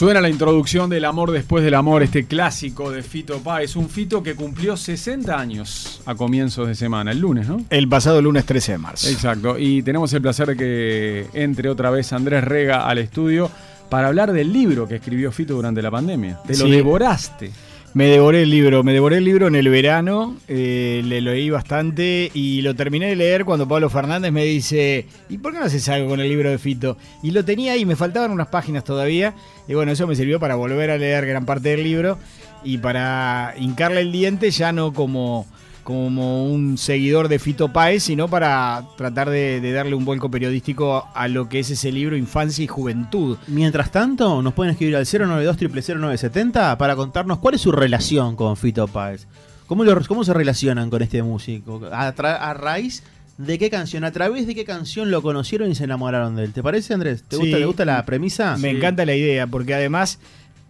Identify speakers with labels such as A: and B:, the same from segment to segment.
A: Suena la introducción del amor después del amor, este clásico de Fito Páez, un Fito que cumplió 60 años a comienzos de semana, el lunes, ¿no?
B: El pasado lunes 13 de marzo.
A: Exacto, y tenemos el placer de que entre otra vez Andrés Rega al estudio para hablar del libro que escribió Fito durante la pandemia. Te lo
B: Sí.
A: devoraste.
B: Me devoré el libro, me devoré el libro en el verano, eh, le leí bastante y lo terminé de leer cuando Pablo Fernández me dice, ¿y por qué no haces algo con el libro de Fito? Y lo tenía ahí, me faltaban unas páginas todavía y bueno, eso me sirvió para volver a leer gran parte del libro y para hincarle el diente ya no como, como un seguidor de Fito Páez, sino para tratar de, de darle un vuelco periodístico a lo que es ese libro Infancia y Juventud.
C: Mientras tanto, nos pueden escribir al 092 0970 para contarnos cuál es su relación con Fito Páez. ¿Cómo, lo- cómo se relacionan con este músico? A, a raíz de qué canción, a través de qué canción lo conocieron y se enamoraron de él. ¿Te parece, Andrés? ¿Te,
B: Sí.
C: gusta, ¿te gusta la premisa?
B: Me encanta la idea, porque además,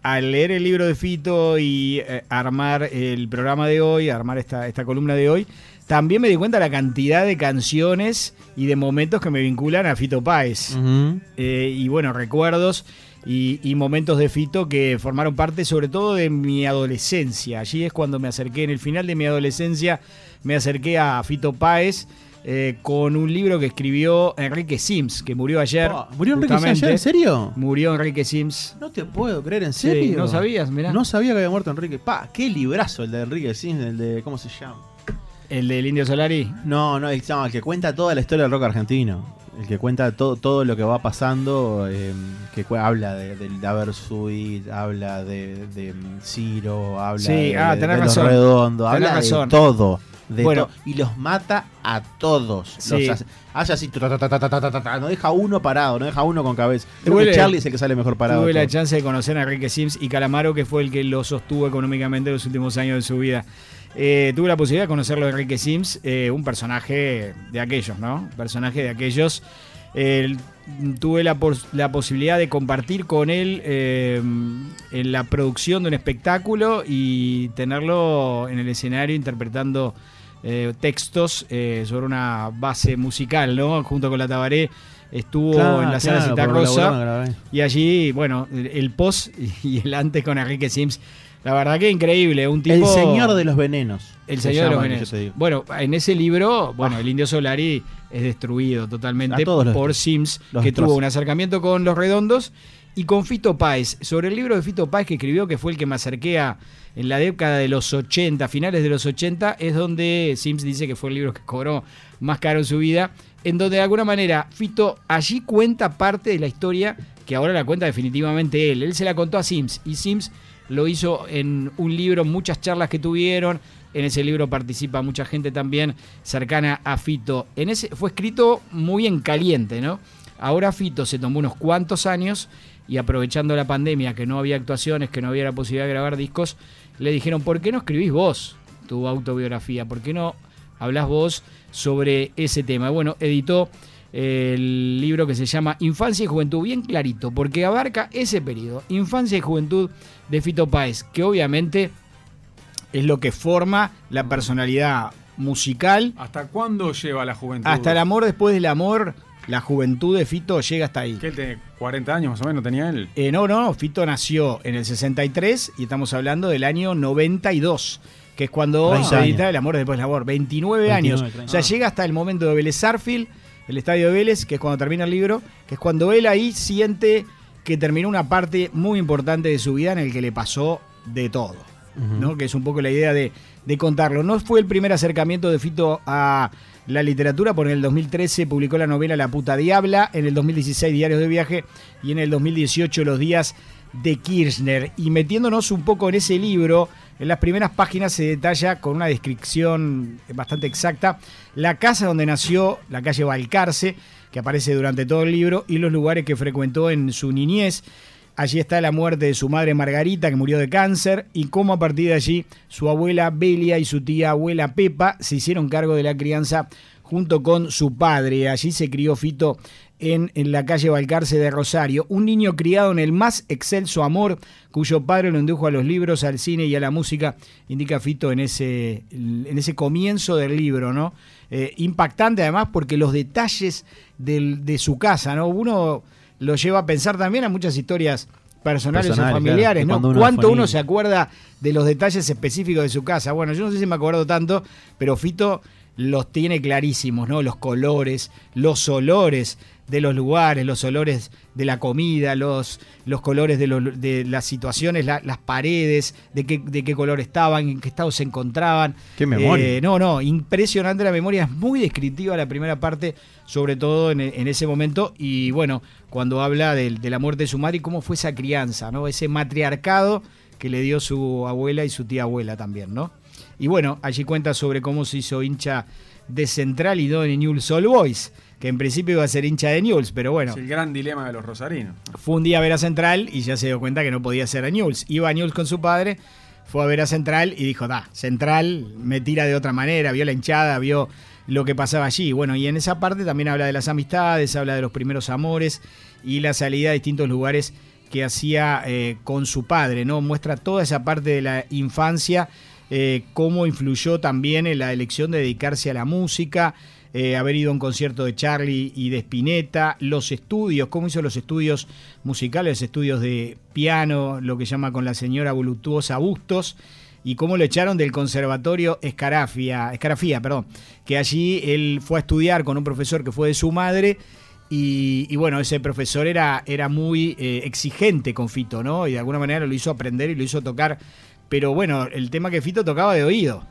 B: al leer el libro de Fito y eh, armar el programa de hoy, armar esta, esta columna de hoy, también me di cuenta de la cantidad de canciones y de momentos que me vinculan a Fito Páez. Eh, y bueno, recuerdos y, y momentos de Fito que formaron parte sobre todo de mi adolescencia. Allí es cuando me acerqué, en el final de mi adolescencia, me acerqué a Fito Páez. Eh, con un libro que escribió Enrique Sims, que murió ayer.
C: Oh, ¿Murió Enrique Sims ayer? ¿En serio?
B: Murió Enrique Sims.
C: No te puedo creer, ¿en
B: Sí,
C: serio?
B: ¿no sabías? Mirá.
C: No sabía que había muerto Enrique. Pa, qué librazo el de Enrique Sims, el de. ¿Cómo se llama?
B: El del Indio Solari.
C: No, no, el, no, el que cuenta toda la historia del rock argentino. El que cuenta todo, todo lo que va pasando, eh, que habla de, del Daver Suite, habla de, de mm, Ciro, habla
B: Sí,
C: de,
B: ah,
C: de-
B: tenés
C: de los
B: Tenés
C: habla
B: razón.
C: de todo
B: bueno.
C: y los mata a todos.
B: Sí.
C: Hace, así, no deja uno parado, no deja uno con cabeza. Creo Charlie es el que sale mejor parado.
B: Tuve la chance de conocer a Enrique Sims y Calamaro, que fue el que lo sostuvo económicamente los últimos años de su vida. Eh, tuve la posibilidad de conocerlo de Enrique Sims, eh, un personaje de aquellos, ¿no? Un personaje de aquellos. Tuve la, la, posibilidad de compartir con él eh, en la producción de un espectáculo y tenerlo en el escenario interpretando eh, textos eh, sobre una base musical, ¿no? Junto con la Tabaré estuvo
C: Claro,
B: en la sala
C: claro,
B: Cita
C: por
B: Rosa.
C: colaboraron, grabé.
B: Y allí, bueno, el- post y el antes con Enrique Sims. La verdad que increíble, un tipo...
C: El señor de los venenos.
B: El
C: se
B: señor de los venenos. Bueno, en ese libro, bueno, el Indio Solari es destruido totalmente
C: los
B: por. Sims,
C: Los
B: que tuvo un acercamiento con Los Redondos y con Fito Páez. Sobre el libro de Fito Páez que escribió, que fue el que me acerqué a en la década de los 80, finales de los 80, es donde Sims dice que fue el libro que cobró más caro en su vida, en donde de alguna manera Fito allí cuenta parte de la historia que ahora la cuenta definitivamente él. Él se la contó a Sims y Sims lo hizo en un libro, muchas charlas que tuvieron. En ese libro participa mucha gente también cercana a Fito. En ese fue escrito muy en caliente, ¿no? Ahora Fito se tomó unos cuantos años y aprovechando la pandemia, que no había actuaciones, que no había la posibilidad de grabar discos, le dijeron, ¿por qué no escribís vos tu autobiografía? ¿Por qué no hablas vos sobre ese tema? Bueno, editó el libro que se llama Infancia y Juventud, bien clarito, porque abarca ese periodo, Infancia y Juventud de Fito Páez, que obviamente es lo que forma la personalidad musical.
A: ¿Hasta cuándo lleva la juventud?
B: Hasta el amor después del amor, la juventud de Fito llega hasta ahí.
A: ¿Qué él tiene 40 años más o menos tenía él?
B: Eh, no, no, Fito nació en el 63 y estamos hablando del año 92, que es cuando
C: 30
B: se edita. El amor después del amor. 29,
C: 29,
B: años.
C: 30.
B: O sea,
C: Ah.
B: llega hasta el momento de Vélez Sarfield, el estadio de Vélez, que es cuando termina el libro, que es cuando él ahí siente que terminó una parte muy importante de su vida en el que le pasó de todo. ¿no? que es un poco la idea de, de contarlo. No fue el primer acercamiento de Fito a la literatura, porque en el 2013 publicó la novela La puta diabla, en el 2016 Diarios de viaje y en el 2018 Los días de Kirchner. Y metiéndonos un poco en ese libro, en las primeras páginas se detalla con una descripción bastante exacta la casa donde nació, la calle Balcarce, que aparece durante todo el libro, y los lugares que frecuentó en su niñez. Allí está la muerte de su madre Margarita, que murió de cáncer, y cómo a partir de allí su abuela Belia y su tía abuela Pepa se hicieron cargo de la crianza junto con su padre. Allí se crió Fito en, la calle Balcarce de Rosario, un niño criado en el más excelso amor, cuyo padre lo indujo a los libros, al cine y a la música, indica Fito en ese, en ese comienzo del libro, ¿no? Eh, impactante además porque los detalles de su casa, ¿no? Uno lo lleva a pensar también a muchas historias personales,
C: Personales,
B: o familiares,
C: claro,
B: ¿no?
C: uno
B: ¿Cuánto uno se acuerda de los detalles específicos de su casa? Bueno, yo no sé si me acuerdo tanto, pero Fito los tiene clarísimos, ¿no? Los colores, los olores de los lugares, los olores de la comida, los, los colores de, de las situaciones, la- las paredes, de qué, de qué color estaban, en qué estado se encontraban.
C: Qué memoria.
B: Eh, no, no, impresionante la memoria, es muy descriptiva la primera parte, sobre todo en, en ese momento, y bueno, cuando habla del- de, la muerte de su madre y cómo fue esa crianza, ¿no? Ese matriarcado que le dio su abuela y su tía abuela también, ¿no? Y bueno, allí cuenta sobre cómo se hizo hincha de Central y no de Newell's Old Boys, que en principio iba a ser hincha de Newell's, pero bueno,
A: Es el gran dilema de los rosarinos.
B: fue un día a ver a Central y ya se dio cuenta que no podía ser a Newell's. Iba a Newell's con su padre, fue a ver a Central y dijo, da, Central me tira de otra manera, vio la hinchada, vio lo que pasaba allí. Bueno, y en esa parte también habla de las amistades, habla de los primeros amores y la salida a distintos lugares que hacía eh, con su padre, ¿no? Muestra toda esa parte de la infancia, eh, cómo influyó también en la elección de dedicarse a la música, eh, haber ido a un concierto de Charlie y de Spinetta, los estudios, cómo hizo los estudios musicales, estudios de piano, lo que llama con la señora voluptuosa Bustos, y cómo lo echaron del conservatorio Escarafia, Escarafía, perdón, que allí él fue a estudiar con un profesor que fue de su madre. Y, bueno, ese profesor era, era muy eh, exigente con Fito, ¿no? Y de alguna manera lo hizo aprender y lo hizo tocar. Pero bueno, el tema que Fito tocaba de oído.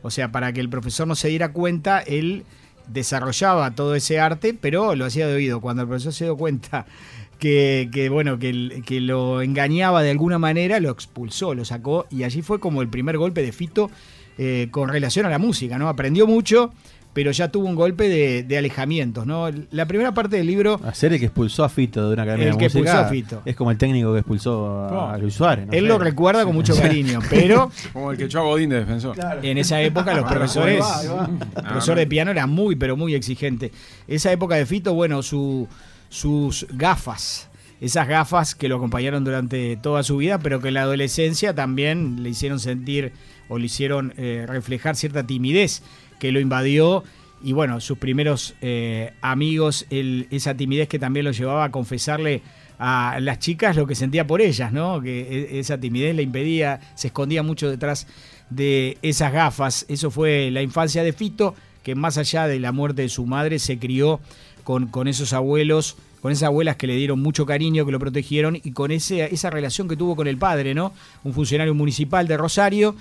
B: O sea, para que el profesor no se diera cuenta, él desarrollaba todo ese arte, pero lo hacía de oído. Cuando el profesor se dio cuenta que, bueno, que lo engañaba de alguna manera, lo expulsó, lo sacó, y allí fue como el primer golpe de Fito eh, con relación a la música, ¿no? Aprendió mucho, pero ya tuvo un golpe de, de alejamientos, ¿no? La primera parte del libro,
C: Hacer el que expulsó a Fito de una academia
B: El
C: de
B: que
C: música
B: expulsó a Fito.
C: es como el técnico que expulsó a, a Luis Suárez. no
B: él
C: sé.
B: lo recuerda con mucho cariño, pero
A: Como el que echó a Godín de defensor.
B: en esa época los
C: Ah,
B: profesores,
C: ahí va, ahí
B: el profesor de piano era muy, pero muy exigente. Esa época de Fito, bueno, su, sus gafas, esas gafas que lo acompañaron durante toda su vida, pero que en la adolescencia también le hicieron sentir o le hicieron eh, reflejar cierta timidez que lo invadió. Y bueno, sus primeros eh, amigos, esa timidez que también lo llevaba a confesarle a las chicas lo que sentía por ellas, ¿no? Que e- esa timidez le impedía, se escondía mucho detrás de esas gafas. Eso fue la infancia de Fito, que más allá de la muerte de su madre, se crió con, con esos abuelos, con esas abuelas que le dieron mucho cariño, que lo protegieron, y con ese, esa relación que tuvo con el padre, ¿no? Un funcionario municipal de Rosario,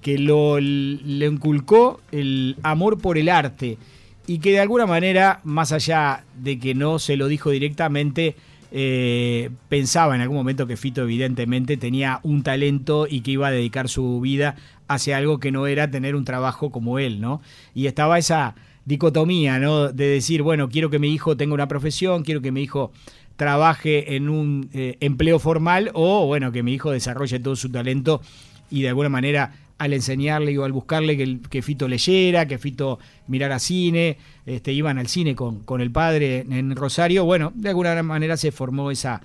B: que lo, le inculcó el amor por el arte y que de alguna manera, más allá de que no se lo dijo directamente, eh, pensaba en algún momento que Fito evidentemente tenía un talento y que iba a dedicar su vida hacia algo que no era tener un trabajo como él, ¿no? Y estaba esa dicotomía, ¿no? De decir, bueno, quiero que mi hijo tenga una profesión, quiero que mi hijo trabaje en un eh, empleo formal o, bueno, que mi hijo desarrolle todo su talento y de alguna manera al enseñarle o al buscarle que, el- que Fito leyera, que Fito mirara cine, este, iban al cine con, con el padre en, Rosario, bueno, de alguna manera se formó esa,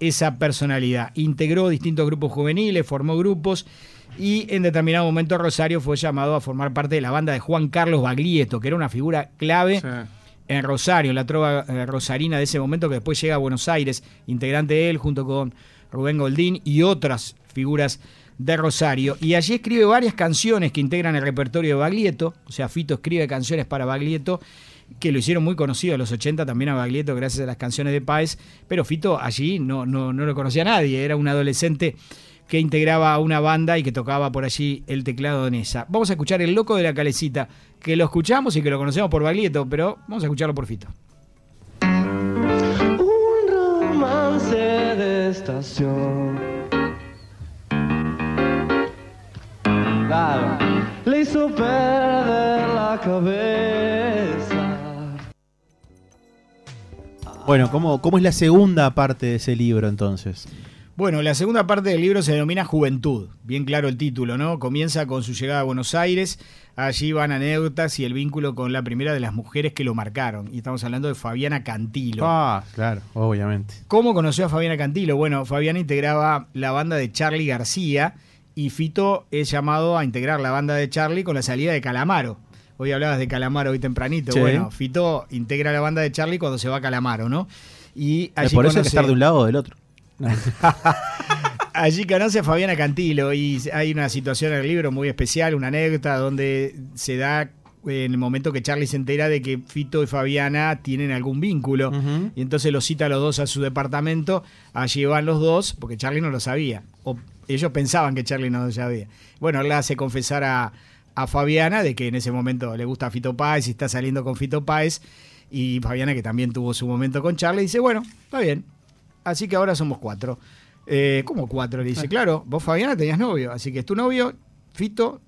B: esa personalidad. Integró distintos grupos juveniles, formó grupos y en determinado momento Rosario fue llamado a formar parte de la banda de Juan Carlos Baglietto, que era una figura clave
A: Sí.
B: en Rosario, la trova eh, rosarina de ese momento que después llega a Buenos Aires, integrante de él junto con Rubén Goldín y otras figuras de Rosario. Y allí escribe varias canciones que integran el repertorio de Baglietto, o sea, Fito escribe canciones para Baglietto que lo hicieron muy conocido en los 80 también a Baglietto gracias a las canciones de Páez, pero Fito allí no, no, no lo conocía nadie, era un adolescente que integraba una banda y que tocaba por allí el teclado en esa. Vamos a escuchar El Loco de la Calecita, que lo escuchamos y que lo conocemos por Baglietto, pero vamos a escucharlo por Fito.
D: Un romance de estación. Le hizo perder la cabeza.
C: Bueno, ¿cómo, ¿cómo es la segunda parte de ese libro entonces?
B: Bueno, la segunda parte del libro se denomina Juventud, bien claro el título, ¿no? Comienza con su llegada a Buenos Aires, allí van anécdotas y el vínculo con la primera de las mujeres que lo marcaron, y estamos hablando de Fabiana Cantilo.
C: Ah, claro, obviamente.
B: ¿Cómo conoció a Fabiana Cantilo? Bueno, Fabiana integraba la banda de Charlie García y Fito es llamado a integrar la banda de Charlie con la salida de Calamaro. Hoy hablabas de Calamaro hoy tempranito.
C: Sí.
B: Bueno, Fito integra la banda de Charlie cuando se va a Calamaro, ¿no? Y
C: Es
B: allí
C: por eso hay que estar de un lado o del otro.
B: Allí conoce a Fabiana Cantilo y hay una situación en el libro muy especial, una anécdota donde se da eh, en el momento que Charlie se entera de que Fito y Fabiana tienen algún vínculo. Y entonces los cita a los dos a su departamento, allí van los dos, porque Charlie no lo sabía. O ellos pensaban que Charlie no lo sabía. Bueno, él le hace confesar a, a Fabiana de que en ese momento le gusta Fito Páez y está saliendo con Fito Páez. Y Fabiana, que también tuvo su momento con Charlie, dice, bueno, está bien. Así que ahora somos cuatro. Eh, ¿Cómo cuatro? Le dice, claro, vos Fabiana tenías novio, así que es tu novio, Fito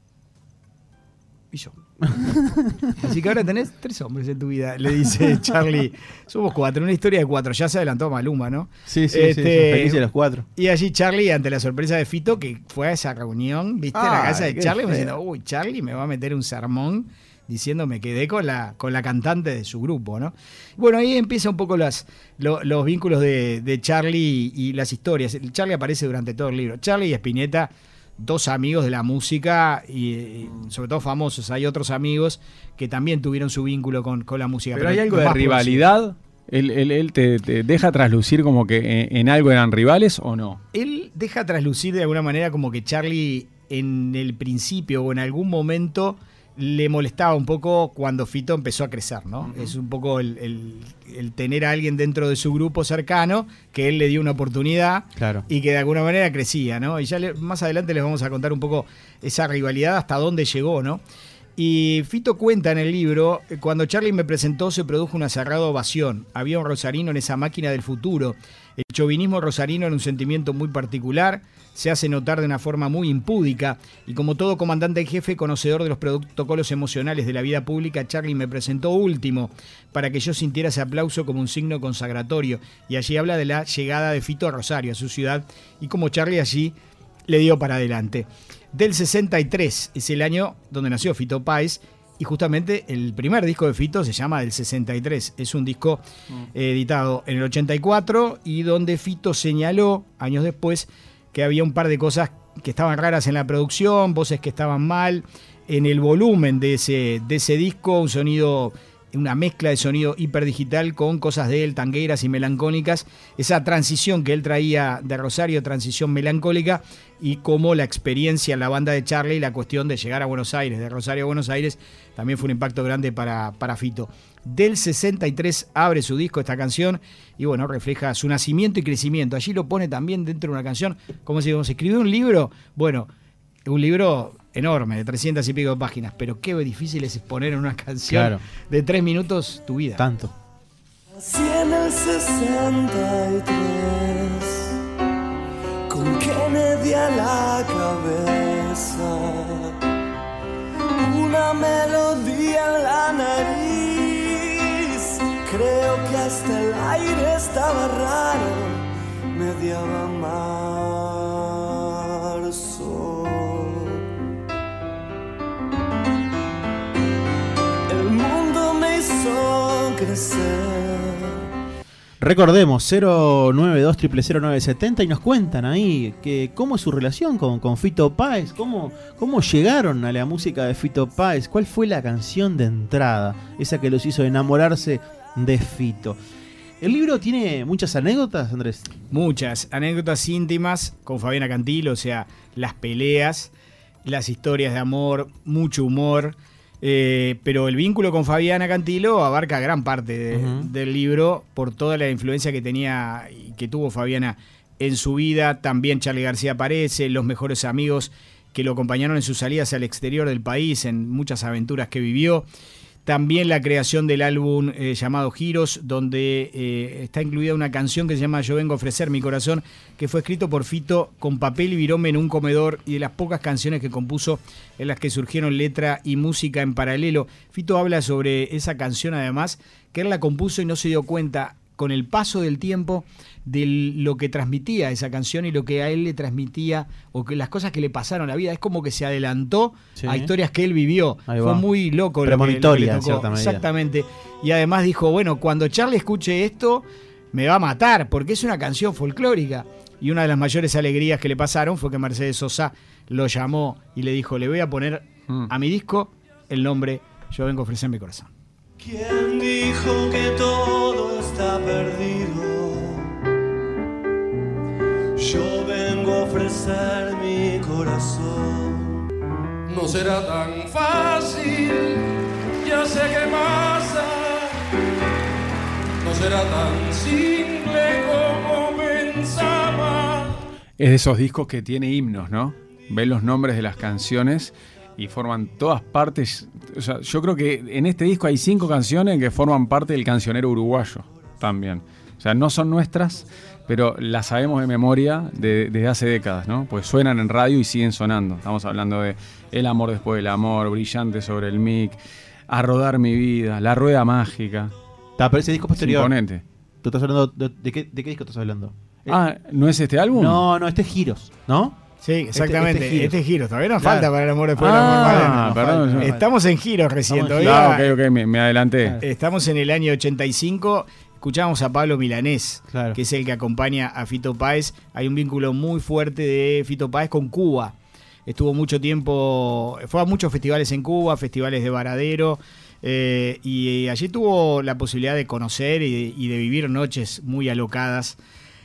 B: y yo. Así que ahora tenés tres hombres en tu vida, le dice Charlie. Somos cuatro, una historia de cuatro. Ya se adelantó Maluma, ¿no?
C: Sí, sí, sí,
B: Este,
C: felices los cuatro.
B: Y allí Charlie, ante la sorpresa de Fito, que fue a esa reunión, viste, en la casa de Charlie,
C: feo.
B: diciendo, uy, Charlie me va a meter un sermón diciendo me quedé con la, con la cantante de su grupo, ¿no? Bueno, ahí empieza un poco las, lo- los vínculos de, de Charlie y, y las historias. Charlie aparece durante todo el libro. Charlie y Spinetta, dos amigos de la música y, y sobre todo famosos. Hay otros amigos que también tuvieron su vínculo con, con la música.
A: Pero hay algo de rivalidad. Él, él- él te, te deja traslucir como que en, en algo eran rivales o no.
B: él deja traslucir de alguna manera como que Charlie en el principio o en algún momento le molestaba un poco cuando Fito empezó a crecer, ¿no? Es un poco el, el- el tener a alguien dentro de su grupo cercano que él le dio una oportunidad
C: Claro.
B: y que de alguna manera crecía, ¿no? Y ya le- más adelante les vamos a contar un poco esa rivalidad hasta dónde llegó, ¿no? Y Fito cuenta en el libro, eh, cuando Charlie me presentó se produjo una cerrada ovación. Había un rosarino en esa máquina del futuro. El chauvinismo rosarino era un sentimiento muy particular, se hace notar de una forma muy impúdica y como todo comandante en jefe conocedor de los protocolos emocionales de la vida pública, Charlie me presentó último para que yo sintiera ese aplauso como un signo consagratorio. Y allí habla de la llegada de Fito a Rosario, a su ciudad, y como Charlie allí le dio para adelante. Del 63 es el año donde nació Fito Páez y justamente el primer disco de Fito se llama Del 63. Es un disco eh, editado en el 84 y donde Fito señaló años después que había un par de cosas que estaban raras en la producción, voces que estaban mal, en el volumen de ese, de ese disco, un sonido una mezcla de sonido hiperdigital con cosas de él, tangueras y melancólicas, esa transición que él traía de Rosario, transición melancólica, y cómo la experiencia en la banda de Charlie la cuestión de llegar a Buenos Aires, de Rosario a Buenos Aires, también fue un impacto grande para, para Fito. Del 63 abre su disco esta canción y bueno, refleja su nacimiento y crecimiento. Allí lo pone también dentro de una canción, como si escribió un libro, bueno, un libro enorme, de 300 y pico de páginas, pero qué difícil es exponer en una canción
C: Claro.
B: de tres minutos tu vida.
C: Tanto.
D: Así en el 63 Con Kennedy a la cabeza Una melodía en la nariz Creo que hasta el aire estaba raro Mediaba marzo crecer
C: Recordemos, 092 0970 y nos cuentan ahí que cómo es su relación con, con Fito Páez, cómo, cómo llegaron a la música de Fito Páez, cuál fue la canción de entrada, esa que los hizo enamorarse de Fito. El libro tiene muchas anécdotas, Andrés.
B: Muchas anécdotas íntimas con Fabiana Cantilo, o sea, las peleas, las historias de amor, mucho humor. Eh, pero el vínculo con Fabiana Cantilo abarca gran parte de- del libro por toda la influencia que tenía y que tuvo Fabiana en su vida. También Charlie García aparece, los mejores amigos que lo acompañaron en sus salidas al exterior del país, en muchas aventuras que vivió. También la creación del álbum eh, llamado Giros, donde eh, está incluida una canción que se llama Yo vengo a ofrecer mi corazón, que fue escrito por Fito con papel y virome en un comedor y de las pocas canciones que compuso en las que surgieron letra y música en paralelo. Fito habla sobre esa canción además, que él la compuso y no se dio cuenta con el paso del tiempo de lo que transmitía esa canción y lo que a él le transmitía o que las cosas que le pasaron en la vida. Es como que se adelantó
C: Sí.
B: a historias que él vivió. Fue muy loco lo que- lo que, le tocó. Exactamente. Y además dijo, bueno, cuando Charlie escuche esto, me va a matar, porque es una canción folclórica. Y una de las mayores alegrías que le pasaron fue que Mercedes Sosa lo llamó y le dijo, le voy a poner
A: Mm.
B: a mi disco el nombre Yo vengo a ofrecer mi corazón.
D: ¿Quién dijo que todo Yo vengo a ofrecer mi corazón.
E: No será tan fácil, ya sé qué pasa. No será tan simple como pensaba.
A: Es de esos discos que tiene himnos, ¿no? Ven los nombres de las canciones y forman todas partes. O sea, yo creo que en este disco hay cinco canciones que forman parte del cancionero uruguayo también. O sea, no son nuestras, pero las sabemos de memoria de- desde hace décadas, ¿no? Pues suenan en radio y siguen sonando. Estamos hablando de El amor después del amor, Brillante sobre el mic, A rodar mi vida, La rueda mágica.
C: Está, pero ese disco posterior.
A: imponente.
C: ¿Tú estás hablando de, de qué, de qué disco estás hablando? Eh,
A: Ah, ¿no es este álbum?
C: no, no, este es Giros, ¿no?
B: Sí, exactamente.
C: este
B: Este,
C: giro.
B: giro. Todavía nos
C: Claro.
B: falta para el amor después del
A: Ah,
B: amor. Vale.
A: perdón,
C: falta.
A: yo-
B: Estamos en giros recién.
C: Estamos
B: Todavía
A: Ah, ok, ok, me, me adelanté.
B: Estamos en el año 85. Escuchamos a Pablo Milanés,
C: Claro.
B: que es el que acompaña a Fito Páez. Hay un vínculo muy fuerte de Fito Páez con Cuba. Estuvo mucho tiempo, fue a muchos festivales en Cuba, festivales de Varadero, eh, y allí tuvo la posibilidad de conocer y, y de vivir noches muy alocadas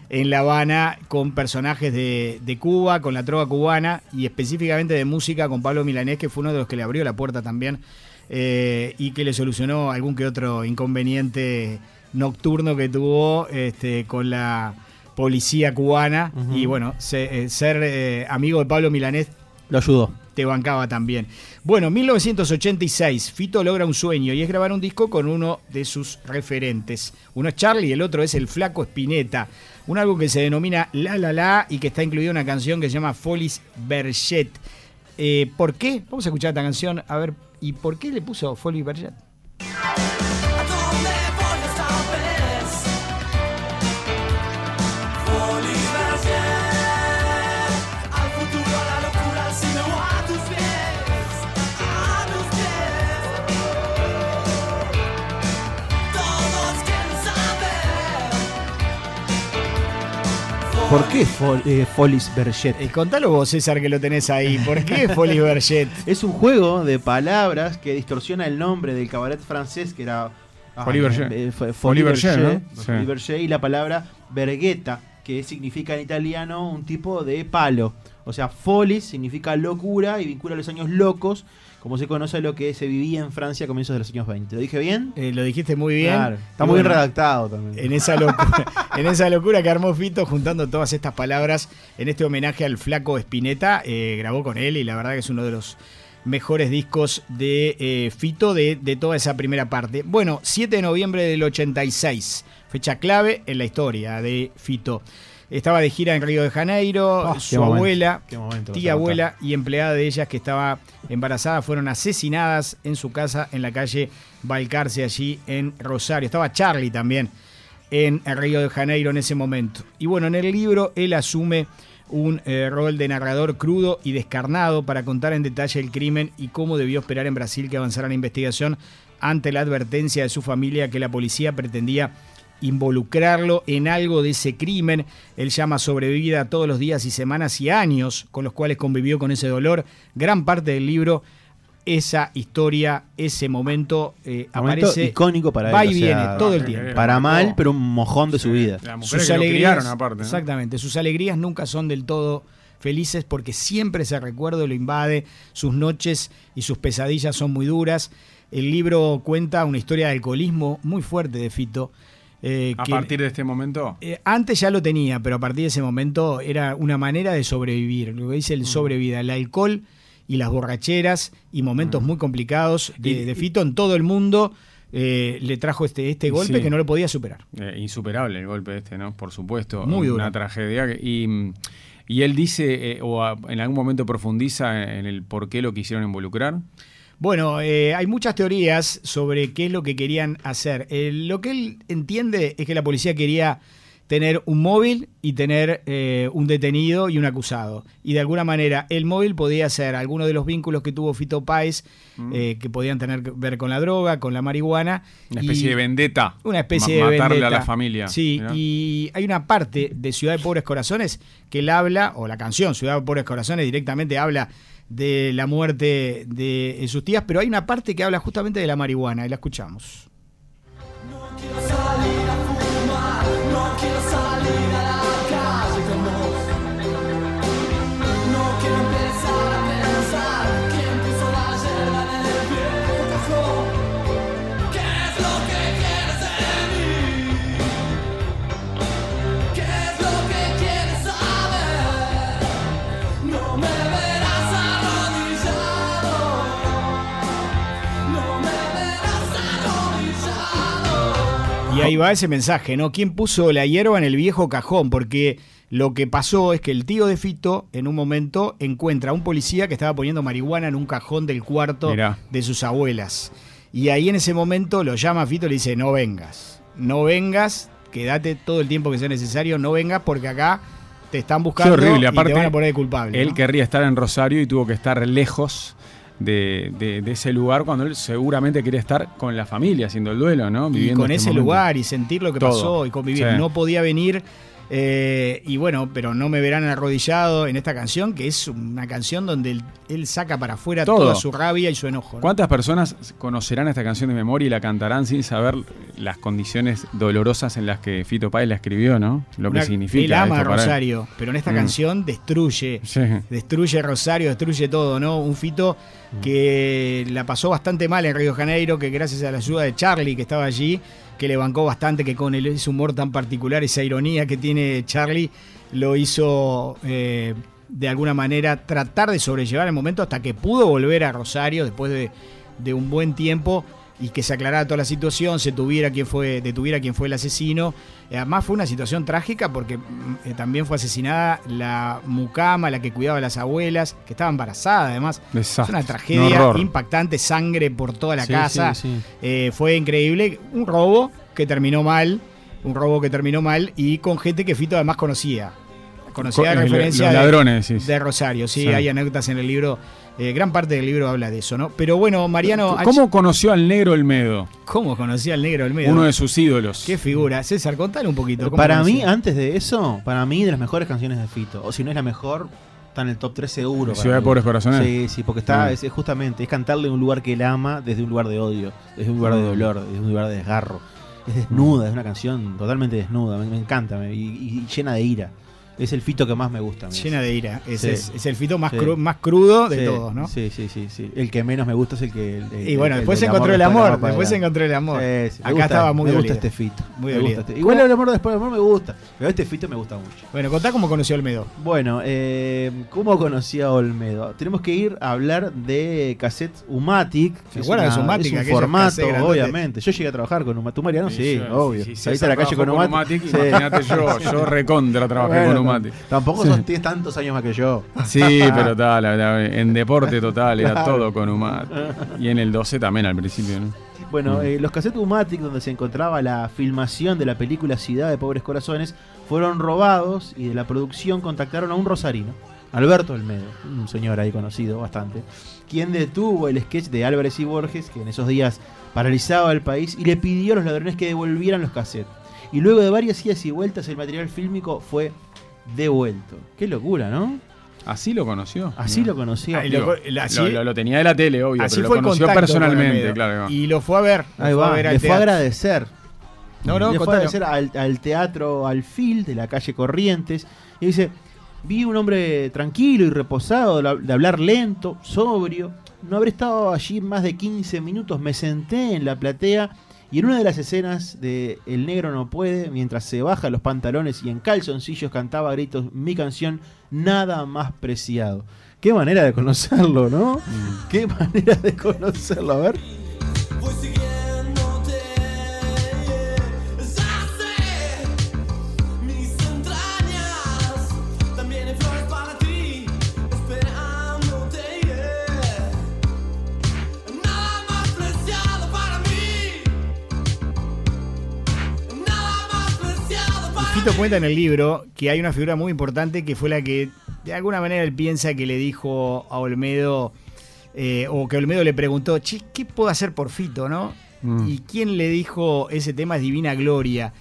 B: en La Habana con personajes de, de Cuba, con la trova cubana y específicamente de música con Pablo Milanés, que fue uno de los que le abrió la puerta también eh, y que le solucionó algún que otro inconveniente nocturno que tuvo este, con la policía cubana. Y bueno, se- eh, ser eh, amigo de Pablo Milanés
C: Lo ayudó.
B: te bancaba también. Bueno, 1986, Fito logra un sueño y es grabar un disco con uno de sus referentes. Uno es Charlie y el otro es el Flaco Spinetta. Un álbum que se denomina La La La y que está incluido en una canción que se llama Folis Berget. Eh, ¿Por qué? Vamos a escuchar esta canción a ver. ¿Y por qué le puso Folis Berget?
C: ¿Por qué Fol- eh, Folis Berget?
B: Eh, contalo vos, César, que lo tenés ahí. ¿Por qué Folis Berget?
C: Es un juego de palabras que distorsiona el nombre del cabaret francés que era ah,
A: Folie Berger.
C: eh,
A: Sí.
C: Berger, y la palabra vergueta, que significa en italiano un tipo de palo. O sea, folis significa locura y vincula a los años locos, como se conoce lo que se vivía en Francia a comienzos de los años 20. ¿Lo dije bien?
B: Eh, lo dijiste muy bien.
C: Claro, está muy bien redactado también.
B: en esa locura, en esa locura que armó Fito juntando todas estas palabras en este homenaje al flaco Spinetta, eh, grabó con él y la verdad que es uno de los mejores discos de eh, Fito de, de toda esa primera parte. Bueno, 7 de noviembre del 86, fecha clave en la historia de Fito. Estaba de gira en Río de Janeiro,
C: Ah,
B: su abuela,
C: momento
B: tía abuela y empleada de ellas que estaba embarazada fueron asesinadas en su casa en la calle Balcarce, allí en Rosario. Estaba Charlie también en Río de Janeiro en ese momento. Y bueno, en el libro él asume un eh, rol de narrador crudo y descarnado para contar en detalle el crimen y cómo debió esperar en Brasil que avanzara la investigación ante la advertencia de su familia que la policía pretendía involucrarlo en algo de ese crimen. Él llama sobrevivida todos los días y semanas y años con los cuales convivió con ese dolor. Gran parte del libro, esa historia, ese momento eh,
C: Momento
B: aparece.
C: icónico para él,
B: Va y
C: o sea,
B: viene todo el tiempo.
C: Para mal, pero un mojón de su vida.
B: Sus
A: que
B: alegrías,
A: criaron aparte. ¿no?
B: exactamente, sus alegrías nunca son del todo felices porque siempre ese recuerdo lo invade, sus noches y sus pesadillas son muy duras. El libro cuenta una historia de alcoholismo muy fuerte de Fito. Eh,
A: A
B: que-
A: partir de este momento.
B: eh, antes ya lo tenía, pero a partir de ese momento era una manera de sobrevivir. Lo que dice el sobrevida, el alcohol y las borracheras y momentos muy complicados de, de Fito en todo el mundo eh, le trajo este, este golpe
A: sí.
B: que no lo podía superar.
A: Eh, insuperable el golpe este, ¿no? Por supuesto.
B: Muy
A: Una
B: duro.
A: tragedia. que- Y, mm, y él dice, eh, o a- en algún momento profundiza en el por qué lo quisieron involucrar.
B: Bueno, eh, hay muchas teorías sobre qué es lo que querían hacer. Eh, lo que él entiende es que la policía quería tener un móvil y tener eh, un detenido y un acusado. Y de alguna manera el móvil podía ser alguno de los vínculos que tuvo Fito Páez, eh, que podían tener que ver con la droga, con la marihuana.
A: Una especie de vendetta.
B: Una especie
A: Ma-
B: de
A: Matarle
B: vendetta.
A: a la familia.
B: Sí,
A: Mirá.
B: y hay una parte de Ciudad de Pobres Corazones que él habla, o la canción Ciudad de Pobres Corazones directamente habla de la muerte de sus tías, pero hay una parte que habla justamente de la marihuana, y la escuchamos. Ahí va ese mensaje, ¿no? ¿Quién puso la hierba en el viejo cajón? Porque lo que pasó es que el tío de Fito, en un momento, encuentra a un policía que estaba poniendo marihuana en un cajón del cuarto
A: Mirá.
B: de sus abuelas. Y ahí en ese momento lo llama a Fito y le dice, no vengas, no vengas, quédate todo el tiempo que sea necesario, no vengas porque acá te están
A: Qué
B: buscando
A: horrible.
B: y
A: Aparte,
B: te van a poner culpable.
A: él
B: ¿no?
A: querría estar en Rosario y tuvo que estar lejos de, de- de ese lugar cuando él seguramente quería estar con la familia haciendo el duelo, ¿no?
B: y
A: Viviendo
B: con
A: este
B: ese
A: momento.
B: lugar y sentir lo que
A: Todo.
B: pasó y convivir.
A: Sí.
B: No podía venir. Eh, y bueno, pero no me verán arrodillado en esta canción, que es una canción donde él, él saca para afuera
A: Todo.
B: toda su rabia y su enojo. ¿no?
A: ¿Cuántas personas conocerán esta canción de memoria y la cantarán sin saber las condiciones dolorosas en las que Fito Páez la escribió, ¿no? Lo que
B: Una-
A: significa.
B: Él ama a
A: esto.
B: Rosario, pero en esta
A: Mm.
B: canción destruye.
A: Sí.
B: Destruye Rosario, destruye todo, ¿no? Un Fito que la pasó bastante mal en Río de Janeiro, que gracias a la ayuda de Charlie, que estaba allí, que le bancó bastante, que con ese humor tan particular, esa ironía que tiene Charlie, lo hizo eh, de alguna manera tratar de sobrellevar el momento hasta que pudo volver a Rosario después de, de un buen tiempo y que se aclarara toda la situación, se tuviera quién fue, detuviera quién fue el asesino. Eh, Además fue una situación trágica porque mm, eh, también fue asesinada la mucama, la que cuidaba a las abuelas, que estaba embarazada además.
A: Desastre.
B: Es una
A: Un
B: tragedia impactante, sangre por toda la
C: Sí,
B: casa.
C: sí, sí.
B: Eh, fue increíble. Un robo que terminó mal, un robo que terminó mal y con gente que Fito además conocía. Conocía de
A: Co- eh,
B: referencia
A: los
B: de-
A: ladrones, decís.
B: de Rosario, sí,
A: Sí.
B: hay anécdotas en el libro. eh, gran parte del libro habla de eso, ¿no? Pero bueno, Mariano.
A: ¿Cómo conoció al negro Olmedo?
B: ¿Cómo conocía al negro Olmedo?
A: Uno de sus ídolos.
B: Qué figura. César, contale un poquito. ¿cómo
C: Para
B: conocía?
C: mí, antes de eso, para mí de las mejores canciones de Fito. O si no es la mejor, está en el top 3 seguro.
A: Ciudad de. Pobres Corazones.
C: Sí, sí, porque está,
A: Ah.
C: es, es justamente, es cantarle en un lugar que él ama desde un lugar de odio, desde un lugar de
A: Ah.
C: dolor, desde un lugar de desgarro. Es desnuda, es una canción totalmente desnuda, me, me encanta me- y, y llena de ira. Es el Fito que más me gusta.
B: Llena de ira. Es,
C: Sí.
B: es- es el fito más,
C: Sí.
B: cru- más crudo de
C: Sí,
B: todos, ¿no?
C: Sí, sí, sí, sí. El que menos me gusta es el que. el- el-
B: Y bueno,
C: el
B: después se encontró el amor. Después se encontró el amor.
C: Sí, sí, me
B: Acá
C: gusta-
B: estaba muy
C: Me gusta este Fito.
B: Muy
C: me gusta este- Igual el amor después del amor me gusta. Pero este Fito me gusta mucho.
B: Bueno, contá cómo conoció a Olmedo.
C: Bueno, eh, ¿cómo conocí a Olmedo? Tenemos que ir a hablar de cassettes Umatic.
B: ¿Se
C: Es
B: acuerdan de Umatic,
C: Es un formato, obviamente. Yo llegué a trabajar con Umatic. ¿Tú, Mariano? Sí, obvio. Saliste a la calle con Umatic. Sí.
A: Imagínate yo, yo recontra trabajé con Umatic.
C: Tampoco son, tantos años más que yo.
A: Sí, pero tal, en deporte total era todo con Umatic. Y en el 12 también al principio, ¿no?
C: Bueno,
A: Mm.
C: eh, los cassettes Umatic, donde se encontraba la filmación de la película Ciudad de Pobres Corazones, fueron robados y de la producción contactaron a un rosarino, Alberto Olmedo, un señor ahí conocido bastante, quien detuvo el sketch de Álvarez y Borges, que en esos días paralizaba el país, y le pidió a los ladrones que devolvieran los cassettes. Y luego de varias idas y vueltas, el material fílmico fue devuelto. Qué locura, ¿no?
A: Así lo conoció.
C: Así
A: ¿no?
C: lo conoció.
B: Ah, y lo- así-
A: tenía de la tele, obvio,
B: Así
A: pero
B: fue
A: lo
B: el
A: conoció personalmente, claro.
B: Y lo fue a ver. lo
C: Ahí
B: fue a
C: va,
B: ver al
C: le fue a agradecer.
B: No, no,
C: le fue a agradecer al, al teatro Alfil de la calle Corrientes. Y dice, vi un hombre tranquilo y reposado, de de hablar lento, sobrio. No habré estado allí más de 15 minutos. Me senté en la platea y en una de las escenas de El negro no puede, mientras se baja los pantalones y en calzoncillos cantaba a gritos mi canción Nada más preciado. Qué manera de conocerlo, ¿no?
A: Mm.
C: Qué manera de conocerlo. A ver.
B: Fito cuenta en el libro que hay una figura muy importante que fue la que de alguna manera él piensa que le dijo a Olmedo, eh, o que Olmedo le preguntó, che, ¿qué puedo hacer por Fito, no?
A: Mm.
B: Y quien le dijo ese tema es Divina Gloria,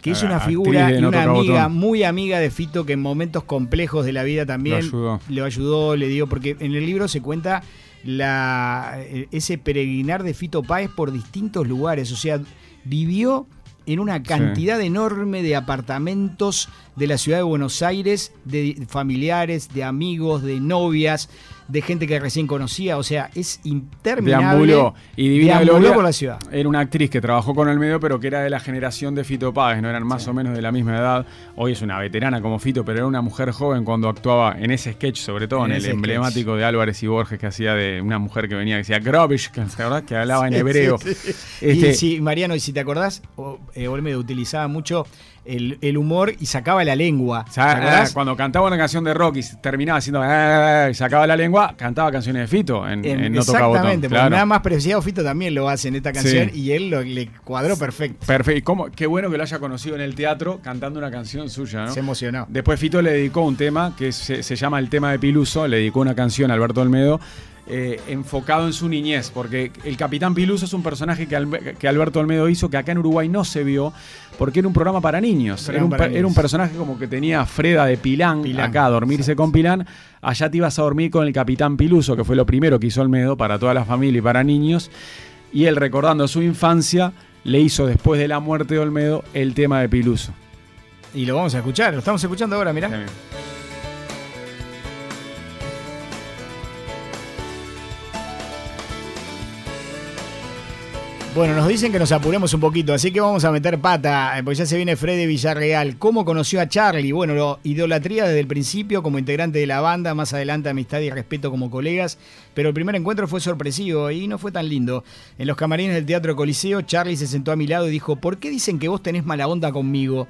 B: que es una figura y una amiga,
A: Botón.
B: muy amiga de Fito, que en momentos complejos de la vida también
A: Lo ayudó.
B: le ayudó, le dio, porque en el libro se cuenta la, ese peregrinar de Fito Páez por distintos lugares, o sea, vivió en una cantidad enorme de apartamentos de la ciudad de Buenos Aires, de familiares, de amigos, de novias, de gente que recién conocía, o sea, es interminable.
A: Deambuló. Y Divina
B: Deambuló
A: Gloria
B: por la ciudad.
A: era una actriz que trabajó con el medio, pero que era de la generación de Fito Páez, no eran más o menos de la misma edad. Hoy es una veterana como Fito, pero era una mujer joven cuando actuaba en ese sketch, sobre todo en,
B: En
A: el emblemático de Álvarez y Borges que hacía de una mujer que venía que decía Grobish, que, ¿te acordás? que hablaba en hebreo.
B: Sí.
A: Este,
B: y sí, Mariano, y si te acordás, eh, Olmedo utilizaba mucho el, el humor y sacaba la lengua.
A: o sea, ah, cuando cantaba una canción de rock y terminaba haciendo ah, y sacaba la lengua, cantaba canciones de Fito en,
B: En-
A: en No Toca Botón.
B: exactamente, porque
A: claro.
B: nada más preciado Fito también lo hace en esta canción
A: Sí.
B: y él lo- le cuadró perfecto.
A: Perfecto. Y cómo- Qué bueno que lo haya conocido en el teatro cantando una canción suya, ¿no?
B: Se emocionó.
A: Después Fito le dedicó un tema que se, se llama El tema de Piluso, le dedicó una canción a Alberto Olmedo. Eh, enfocado en su niñez, porque el Capitán Piluso es un personaje que, Albe- que Alberto Olmedo hizo que acá en Uruguay no se vio, porque era un programa para niños. Era un,
B: para
A: personaje como que tenía Freda de Pilán,
B: Pilán,
A: acá a dormirse con Pilán. Allá te ibas a dormir con el Capitán Piluso, que fue lo primero que hizo Olmedo para toda la familia y para niños. Y él, recordando su infancia, le hizo después de la muerte de Olmedo el tema de Piluso.
B: Y lo vamos a escuchar, lo estamos escuchando ahora, mirá. Bueno, nos dicen que nos apuremos un poquito, así que vamos a meter pata, eh, porque ya se viene Freddy Villarreal. ¿Cómo conoció a Charlie? Bueno, lo idolatría desde el principio como integrante de la banda, más adelante amistad y respeto como colegas, pero el primer encuentro fue sorpresivo y no fue tan lindo. En los camarines del Teatro Coliseo, Charlie se sentó a mi lado y dijo, ¿por qué dicen que vos tenés mala onda conmigo?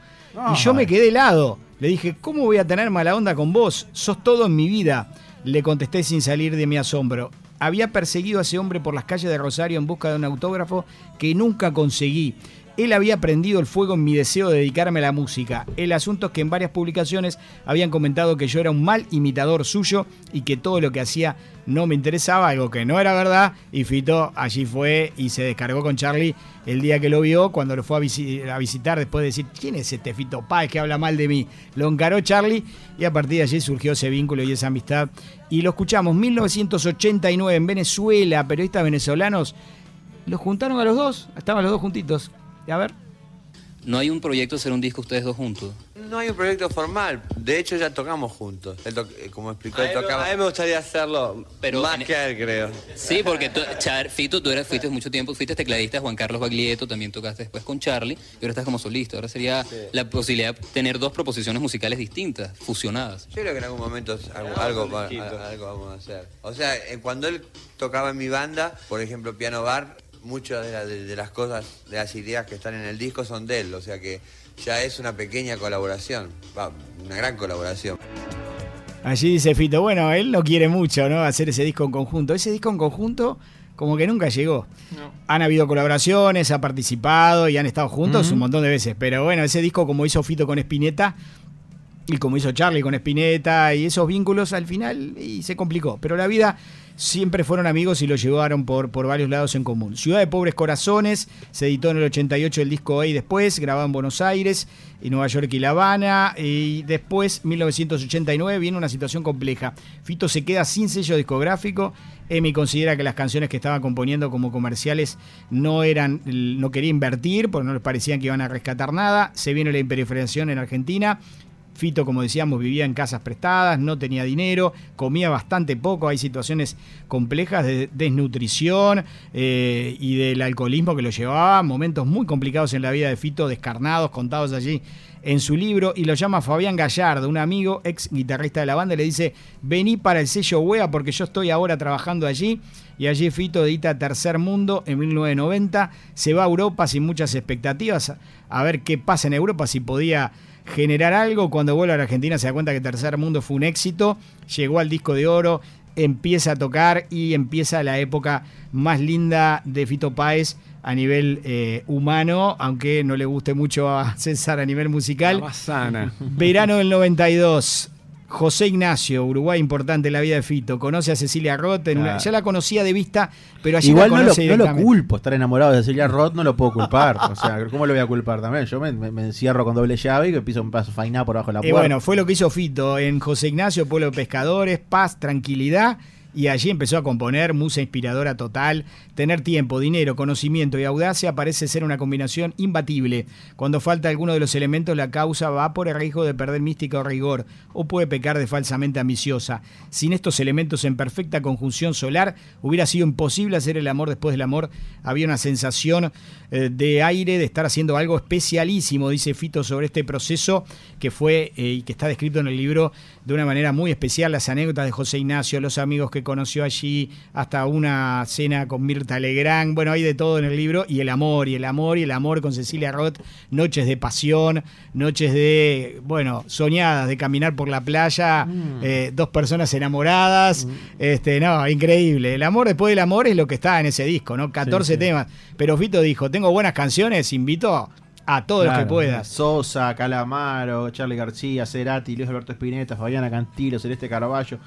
B: Y yo me quedé helado. Le dije, ¿cómo voy a tener mala onda con vos? Sos todo en mi vida. Le contesté sin salir de mi asombro. Había perseguido a ese hombre por las calles de Rosario en busca de un autógrafo que nunca conseguí. Él había prendido el fuego en mi deseo de dedicarme a la música. El asunto es que en varias publicaciones habían comentado que yo era un mal imitador suyo y que todo lo que hacía no me interesaba, algo que no era verdad. Y Fito allí fue y se descargó con Charlie el día que lo vio, cuando lo fue a, visi- a visitar después de decir, ¿quién es este Fito Páez que habla mal de mí? Lo encaró Charlie y a partir de allí surgió ese vínculo y esa amistad. Y lo escuchamos, 1989 en Venezuela, periodistas venezolanos, los juntaron a los dos, estaban los dos juntitos. A ver.
F: No hay un proyecto de hacer un disco ustedes dos juntos.
G: No hay un proyecto formal. De hecho, ya tocamos juntos. Él to- eh, como explicó,
H: A
G: él
H: mí, me-
G: tocaba.
H: a mí me gustaría hacerlo
F: Pero
H: más
F: en-
H: que a él, creo.
F: Sí, porque tú, Char- Fito, tú eras, fuiste mucho tiempo, fuiste tecladista, Juan Carlos Baglietto, también tocaste después con Charlie, y ahora estás como solista. Ahora sería la posibilidad de tener dos proposiciones musicales distintas, fusionadas.
G: Yo creo que en algún momento algo vamos a hacer. O sea, eh, cuando él tocaba en mi banda, por ejemplo, Piano Bar, muchas de, la- de- de las cosas, de las ideas que están en el disco son de él. O sea que ya es una pequeña colaboración, va, una gran colaboración.
B: Allí dice Fito, bueno, él no quiere mucho, ¿no? Hacer ese disco en conjunto. Ese disco en conjunto como que nunca llegó. Han habido colaboraciones, ha participado y han estado juntos un montón de veces. Pero bueno, ese disco como hizo Fito con Spinetta y como hizo Charlie con Spinetta y esos vínculos al final y se complicó. Pero la vida siempre fueron amigos y lo llevaron por, por varios lados en común. Ciudad de Pobres Corazones, se editó en el 88 el disco ahí después, grabado en Buenos Aires, y Nueva York y La Habana, y después, 1989, viene una situación compleja. Fito se queda sin sello discográfico, Emi considera que las canciones que estaba componiendo como comerciales no eran, no quería invertir, porque no les parecían que iban a rescatar nada, se viene la hiperinflación en Argentina, Fito, como decíamos, vivía en casas prestadas, no tenía dinero, comía bastante poco, hay situaciones complejas de desnutrición eh, y del alcoholismo que lo llevaba, momentos muy complicados en la vida de Fito, descarnados, contados allí en su libro, y lo llama Fabián Gallardo, un amigo, ex guitarrista de la banda, y le dice, vení para el sello WEA porque yo estoy ahora trabajando allí, y allí Fito edita Tercer Mundo en 1990, se va a Europa sin muchas expectativas, a, a ver qué pasa en Europa, si podía generar algo. Cuando vuelve a la Argentina se da cuenta que Tercer Mundo fue un éxito, llegó al disco de oro, empieza a tocar y empieza la época más linda de Fito Páez a nivel eh, humano, aunque no le guste mucho a César a nivel musical.
A: La más sana.
B: Verano del 92. José Ignacio, Uruguay importante en la vida de Fito, conoce a Cecilia Roth, en una-
C: Claro.
B: ya la conocía de vista, pero allí
C: Igual
B: la
C: no lo, no lo culpo, estar enamorado de Cecilia Roth no lo puedo culpar. O sea, ¿cómo lo voy a culpar también? Yo me, me- me encierro con doble llave y que empiezo un paso fainá por abajo de la
B: Y
C: puerta.
B: bueno, fue lo que hizo Fito en José Ignacio, Pueblo de Pescadores, paz, tranquilidad y allí empezó a componer, musa inspiradora total. Tener tiempo, dinero, conocimiento y audacia parece ser una combinación imbatible. Cuando falta alguno de los elementos, la causa va por el riesgo de perder mística o rigor, o puede pecar de falsamente ambiciosa. Sin estos elementos en perfecta conjunción solar, hubiera sido imposible hacer el amor después del amor. Había una sensación eh, de aire, de estar haciendo algo especialísimo, dice Fito, sobre este proceso que fue eh, y que está descrito en el libro de una manera muy especial. Las anécdotas de José Ignacio, los amigos que conoció allí, hasta una cena con Mirta Legrand. Bueno, hay de todo en el libro. Y el amor, y el amor, y el amor con Cecilia Roth. Noches de pasión, noches de, bueno, soñadas de caminar por la playa, eh, dos personas enamoradas. Este, no, increíble. El amor después del amor es lo que está en ese disco, ¿no? 14
C: sí.
B: temas. Pero Fito dijo, tengo buenas canciones, invito a todos los que
C: Claro,
B: puedas.
C: Sosa, Calamaro, Charlie García, Cerati, Luis Alberto Spinetta, Fabiana Cantilo, Celeste Carballo,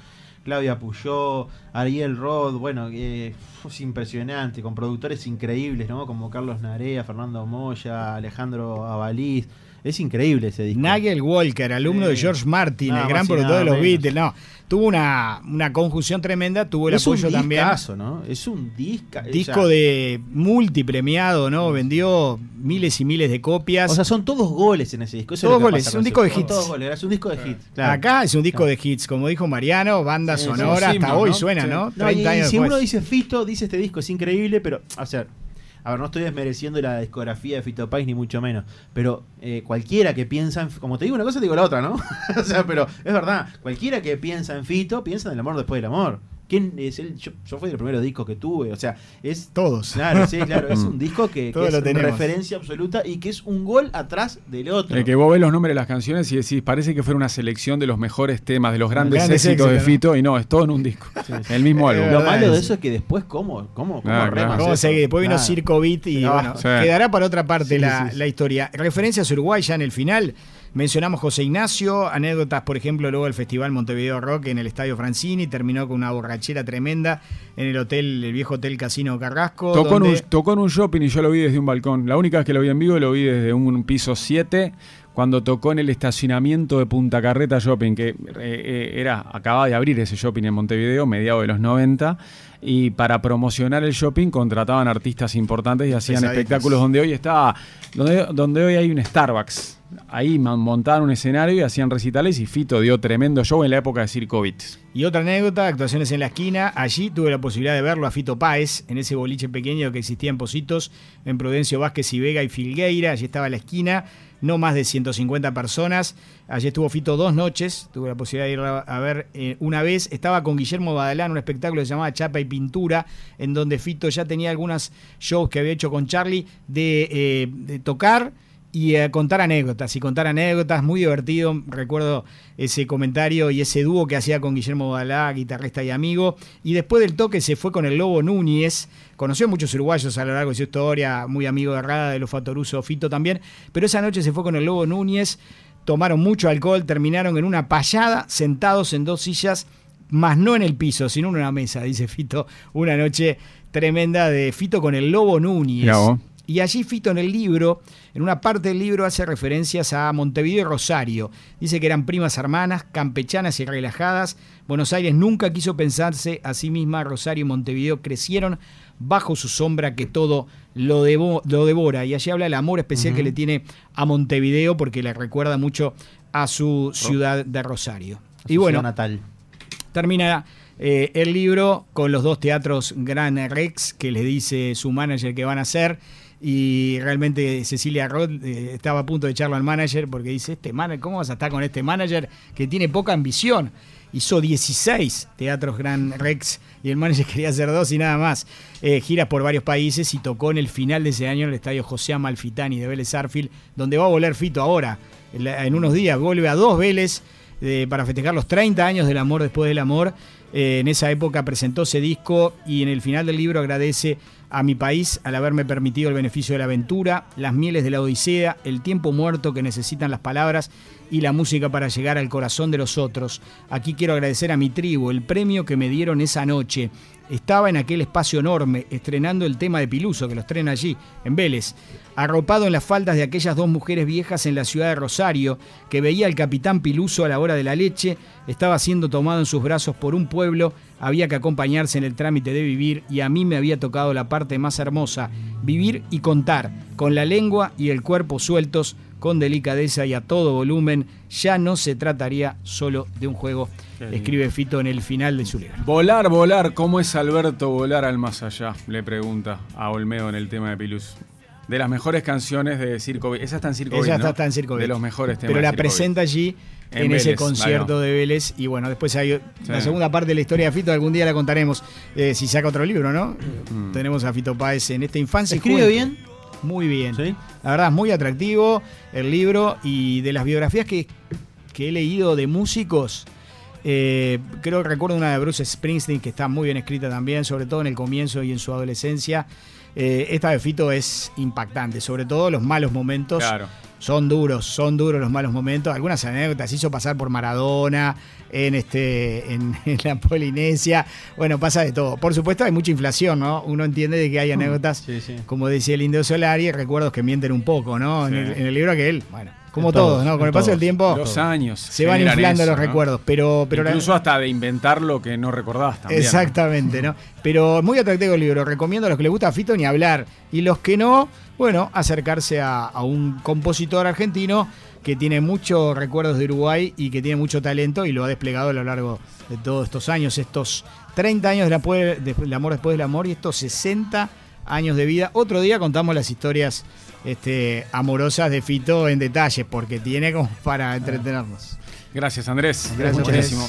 C: Claudia Puyó, Ariel Rod, bueno, eh, es impresionante, con productores increíbles, ¿no? Como Carlos Narea, Fernando Moya, Alejandro Avaliz. Es increíble ese disco.
B: Nigel Walker, alumno de George Martin, el gran productor de los
C: menos.
B: Beatles. No, tuvo una, una conjunción tremenda, tuvo el
C: es un
B: apoyo también.
C: discazo, ¿no? Es un disca.
B: Disco de multipremiado, ¿no? Vendió miles y miles de copias.
C: O sea, son todos goles en ese disco. eso es
B: Todos goles,
C: pasa
B: un disco de hits.
C: Todos goles, es un disco de hits. claro.
B: Acá es un disco
C: Claro.
B: de hits, como dijo Mariano, banda
C: Sí,
B: sonora, hasta hoy
A: ¿no?
B: suena,
A: Sí.
B: ¿no?
C: No, y,
B: 30 años
C: si
B: después.
C: uno dice Fito, dice este disco es increíble, pero, o sea, a ver, no estoy desmereciendo la discografía de Fito Páez ni mucho menos, pero eh, cualquiera que piensa en, como te digo una cosa, te digo la otra, ¿no? o sea, pero es verdad, cualquiera que piensa en Fito, piensa en el amor después del amor. ¿Quién es él? Yo, yo fui el primero disco que tuve, o sea, es
B: Todos.
C: Claro, sí, claro, es un disco que, que es una referencia absoluta y que es un gol atrás del otro.
A: El que vos ves los nombres de las canciones y decís, parece que fuera una selección de los mejores temas, de los grandes,
B: Grandes
A: éxitos de. Fito, y no, es todo en un disco. El mismo álbum.
C: Lo malo de
B: es-
C: eso es que después, ¿cómo? ¿Cómo, cómo
A: Ah,
C: remas
A: claro.
B: Después vino
C: Nada.
B: Circo Beat y bueno,
A: sí.
B: quedará para otra parte
C: Sí,
B: la,
C: sí, sí.
B: la historia. Referencias a Uruguay ya en el final. Mencionamos José Ignacio, anécdotas, por ejemplo, luego del Festival Montevideo Rock en el Estadio Francini, terminó con una borrachera tremenda en el hotel, el viejo hotel Casino Carrasco.
A: Tocó en, un,
B: donde-
A: tocó en un shopping y yo lo vi desde un balcón. La única vez que lo vi en vivo lo vi desde un piso 7 cuando tocó en el estacionamiento de Punta Carreta Shopping, que eh, eh, era acababa de abrir ese shopping en Montevideo, mediados de los 90, y para promocionar el shopping contrataban artistas importantes y hacían
B: Pesaditos.
A: espectáculos donde hoy está, donde, donde hoy hay un Starbucks. Ahí montaban un escenario y hacían recitales y Fito dio tremendo show en la época de Circo Beat.
B: Y otra anécdota, actuaciones en la esquina. Allí tuve la posibilidad de verlo a Fito Páez, en ese boliche pequeño que existía en Positos, en Prudencio Vázquez y Vega y Filgueira. Allí estaba la esquina, no más de 150 personas. Allí estuvo Fito dos noches, tuve la posibilidad de ir a ver eh, una vez. Estaba con Guillermo Badalán, un espectáculo que se llamaba Chapa y Pintura, en donde Fito ya tenía algunos shows que había hecho con Charlie de, eh, de tocar y eh, contar anécdotas, y contar anécdotas, muy divertido, recuerdo ese comentario y ese dúo que hacía con Guillermo Balá, guitarrista y amigo, y después del toque se fue con el Lobo Núñez, conoció a muchos uruguayos a lo largo de su historia, muy amigo de Rada, de los Fatoruso, Fito también, pero esa noche se fue con el Lobo Núñez, tomaron mucho alcohol, terminaron en una payada, sentados en dos sillas, más no en el piso, sino en una mesa, dice Fito, una noche tremenda de Fito con el Lobo Núñez. Y allí Fito en el libro, en una parte del libro hace referencias a Montevideo y Rosario. Dice que eran primas hermanas, campechanas y relajadas. Buenos Aires nunca quiso pensarse a sí misma. Rosario y Montevideo crecieron bajo su sombra que todo lo, devo- lo devora. Y allí habla el amor especial que le tiene a Montevideo porque le recuerda mucho a su ciudad de Rosario. Y bueno,
C: natal.
B: termina eh, el libro con los dos teatros Gran Rex que le dice su manager que van a hacer y realmente Cecilia Roth eh, estaba a punto de echarlo al manager porque dice, este manager, ¿cómo vas a estar con este manager que tiene poca ambición? Hizo 16 teatros Gran Rex y el manager quería hacer dos y nada más. Eh, giras por varios países y tocó en el final de ese año en el estadio José Amalfitani de Vélez Arfield, donde va a volver Fito ahora. En unos días vuelve a dos Vélez eh, para festejar los 30 años del amor después del amor. Eh, en esa época presentó ese disco y en el final del libro agradece a mi país al haberme permitido el beneficio de la aventura, las mieles de la Odisea, el tiempo muerto que necesitan las palabras y la música para llegar al corazón de los otros. Aquí quiero agradecer a mi tribu el premio que me dieron esa noche. estaba en aquel espacio enorme, estrenando el tema de Piluso, que lo estrena allí, en Vélez, arropado en las faldas de aquellas dos mujeres viejas en la ciudad de Rosario, que veía al capitán Piluso a la hora de la leche, estaba siendo tomado en sus brazos por un pueblo, había que acompañarse en el trámite de vivir y a mí me había tocado la parte más hermosa, vivir y contar, con la lengua y el cuerpo sueltos, con delicadeza y a todo volumen, ya no se trataría solo de un juego, escribe Fito en el final de su libro.
A: Volar, volar, ¿cómo es Alberto volar al más allá? Le pregunta a Olmedo en el tema de Pilus. De las mejores canciones de Circo. Esa está en Circo
B: está,
A: ¿no?
B: está en Circo
A: De los mejores temas.
B: Pero la presenta allí en,
A: En
B: ese concierto de Vélez. Y bueno, después hay la
A: Sí.
B: segunda parte de la historia de Fito, algún día la contaremos. eh, si saca otro libro, ¿no?
A: Mm.
B: Tenemos a Fito Páez en esta infancia.
C: ¿Escribe bien?
B: Muy bien.
C: ¿Sí?
B: La verdad es muy atractivo el libro y de las biografías que, que he leído de músicos, eh, creo que recuerdo una de Bruce Springsteen que está muy bien escrita también, sobre todo en el comienzo y en su adolescencia. Eh, esta de Fito es impactante, sobre todo los malos momentos.
A: Claro.
B: Son duros, son duros los malos momentos. Algunas anécdotas hizo pasar por Maradona en este en, en la Polinesia. Bueno, pasa de todo. Por supuesto hay mucha inflación, ¿no? Uno entiende de que hay anécdotas,
C: Sí, sí.
B: como decía el Indio Solari, recuerdos que mienten un poco, ¿no? En, el, en el libro que él, bueno, como todos,
C: todos,
B: ¿no? Con el paso del tiempo
A: Los años.
B: se van inflando
A: eso,
B: los
A: ¿no?
B: recuerdos, pero, pero la-
A: Incluso hasta de inventar lo que no recordabas también. ¿no?
B: Exactamente, ¿no? Pero muy atractivo el libro. Recomiendo a los que les gusta Fito ni hablar. Y los que no, bueno, acercarse a, a un compositor argentino que tiene muchos recuerdos de Uruguay y que tiene mucho talento y lo ha desplegado a lo largo de todos estos años, estos 30 años del de- del amor después del amor y estos 60 años de vida. Otro día contamos las historias este, amorosas de Fito en detalle, porque tiene como para entretenernos.
A: Gracias, Andrés.
B: Gracias,
A: Gracias.
B: muchísimo.